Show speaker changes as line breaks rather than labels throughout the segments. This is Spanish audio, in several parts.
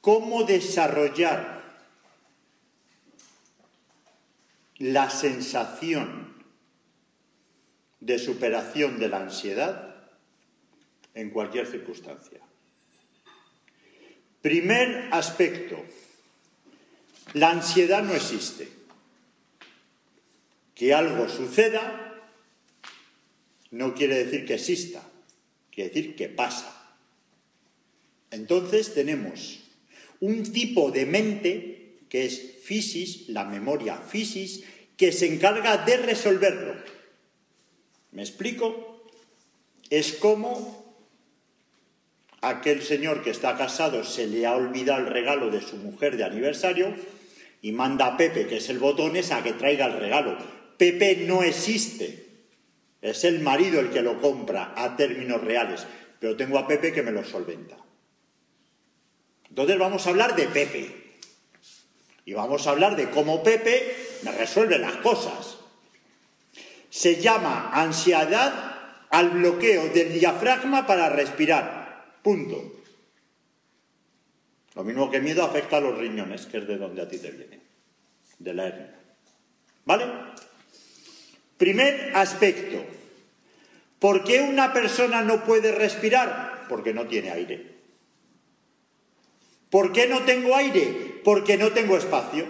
cómo desarrollar la sensación de superación de la ansiedad en cualquier circunstancia. Primer aspecto, la ansiedad no existe. Que algo suceda no quiere decir que exista, quiere decir que pasa. Entonces tenemos un tipo de mente que es fisis, la memoria fisis, que se encarga de resolverlo. ¿Me explico? Es como aquel señor que está casado se le ha olvidado el regalo de su mujer de aniversario y manda a Pepe, que es el botones, a que traiga el regalo. Pepe no existe. Es el marido el que lo compra a términos reales. Pero tengo a Pepe que me lo solventa. Entonces vamos a hablar de Pepe. Y vamos a hablar de cómo Pepe me resuelve las cosas. Se llama ansiedad al bloqueo del diafragma para respirar. Punto. Lo mismo que miedo afecta a los riñones, que es de donde a ti te viene, de la hernia. ¿Vale? Primer aspecto. ¿Por qué una persona no puede respirar? Porque no tiene aire. ¿Por qué no tengo aire? Porque no tengo espacio.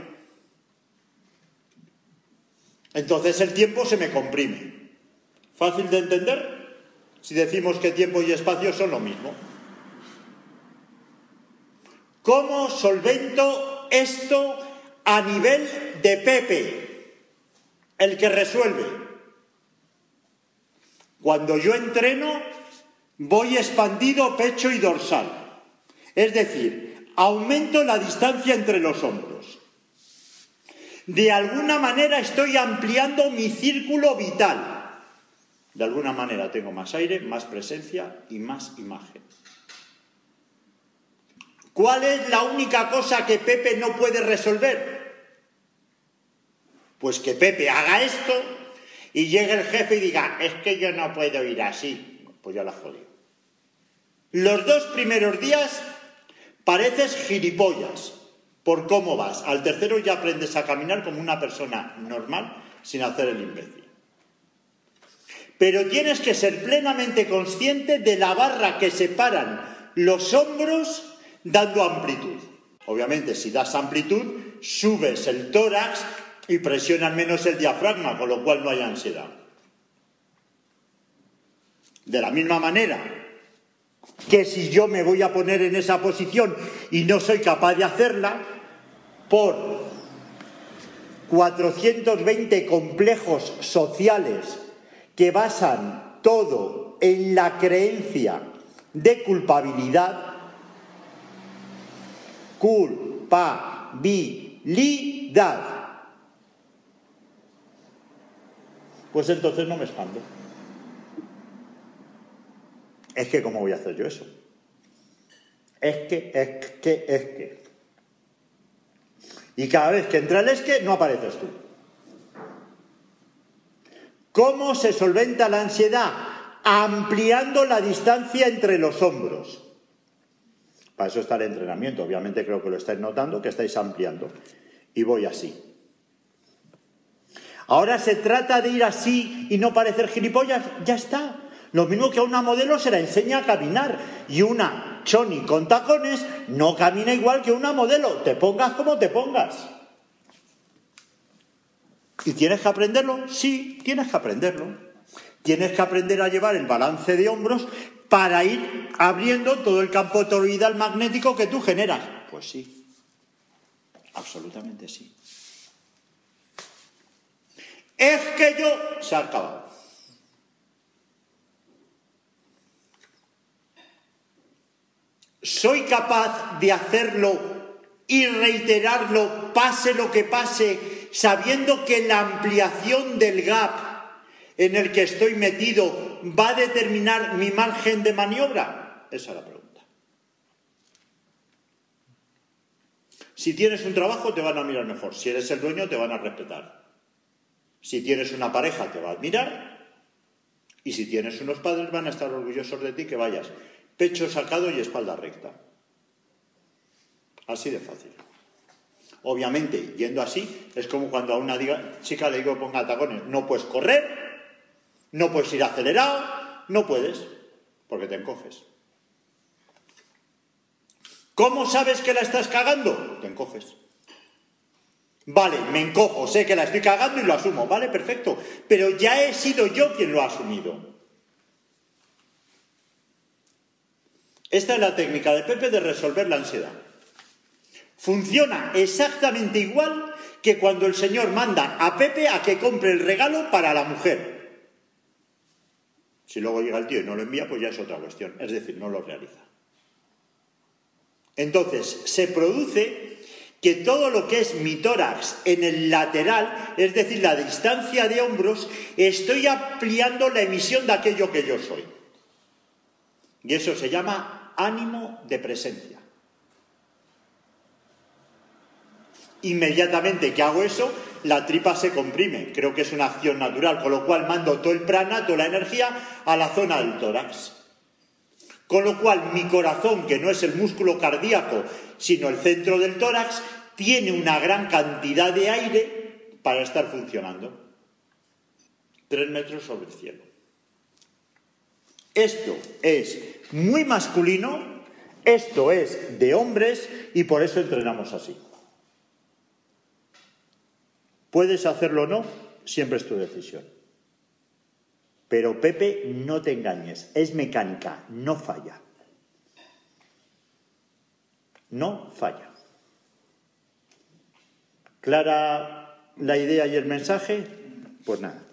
Entonces el tiempo se me comprime. ¿Fácil de entender? Si decimos que tiempo y espacio son lo mismo. ¿Cómo solvento esto a nivel de Pepe, el que resuelve? Cuando yo entreno, voy expandido pecho y dorsal. Es decir, aumento la distancia entre los hombros. De alguna manera estoy ampliando mi círculo vital. De alguna manera tengo más aire, más presencia y más imagen. ¿Cuál es la única cosa que Pepe no puede resolver? Pues que Pepe haga esto y llegue el jefe y diga, es que yo no puedo ir así. Pues ya la jodí. Los dos primeros días pareces gilipollas por cómo vas. Al tercero ya aprendes a caminar como una persona normal sin hacer el imbécil. Pero tienes que ser plenamente consciente de la barra que separan los hombros dando amplitud. Obviamente, si das amplitud, subes el tórax y presionas menos el diafragma, con lo cual no hay ansiedad. De la misma manera que si yo me voy a poner en esa posición y no soy capaz de hacerla, por 420 complejos sociales que basan todo en la creencia de culpabilidad, culpabilidad. Pues entonces no me expando. Es que, ¿cómo voy a hacer yo eso? Es que, es que, es que. Y cada vez que entra el es que, no apareces tú. ¿Cómo se solventa la ansiedad? Ampliando la distancia entre los hombros. Para eso está el entrenamiento. Obviamente creo que lo estáis notando, que estáis ampliando. Y voy así. Ahora se trata de ir así y no parecer gilipollas. Ya está. Lo mismo que a una modelo se la enseña a caminar. Y una choni con tacones no camina igual que una modelo. Te pongas como te pongas. ¿Y tienes que aprenderlo? Sí, tienes que aprenderlo. Tienes que aprender a llevar el balance de hombros para ir abriendo todo el campo toroidal magnético que tú generas. Pues sí, absolutamente sí. Es que yo se ha acabado. Soy capaz de hacerlo y reiterarlo, pase lo que pase, sabiendo que la ampliación del gap en el que estoy metido va a determinar mi margen de maniobra? Esa es la pregunta. Si tienes un trabajo te van a mirar mejor, si eres el dueño te van a respetar. Si tienes una pareja te va a admirar y si tienes unos padres van a estar orgullosos de ti que vayas pecho sacado y espalda recta. Así de fácil. Obviamente, yendo así, es como cuando a una chica le digo ponga tacones. No puedes correr, no puedes ir acelerado, no puedes, porque te encoges. ¿Cómo sabes que la estás cagando? Te encoges. Vale, me encojo, sé que la estoy cagando y lo asumo. Vale, perfecto. Pero ya he sido yo quien lo ha asumido. Esta es la técnica de Pepe de resolver la ansiedad. Funciona exactamente igual que cuando el Señor manda a Pepe a que compre el regalo para la mujer. Si luego llega el tío y no lo envía, pues ya es otra cuestión. Es decir, no lo realiza. Entonces, se produce que todo lo que es mi tórax en el lateral, es decir, la distancia de hombros, estoy ampliando la emisión de aquello que yo soy. Y eso se llama ánimo de presencia. Inmediatamente que hago eso, la tripa se comprime. Creo que es una acción natural, con lo cual mando todo el prana, toda la energía a la zona del tórax. Con lo cual mi corazón, que no es el músculo cardíaco, sino el centro del tórax, tiene una gran cantidad de aire para estar funcionando. Tres metros sobre el cielo. Esto es muy masculino, esto es de hombres y por eso entrenamos así. Puedes hacerlo o no, siempre es tu decisión. Pero Pepe, no te engañes, es mecánica, no falla. No falla. ¿Clara la idea y el mensaje? Pues nada.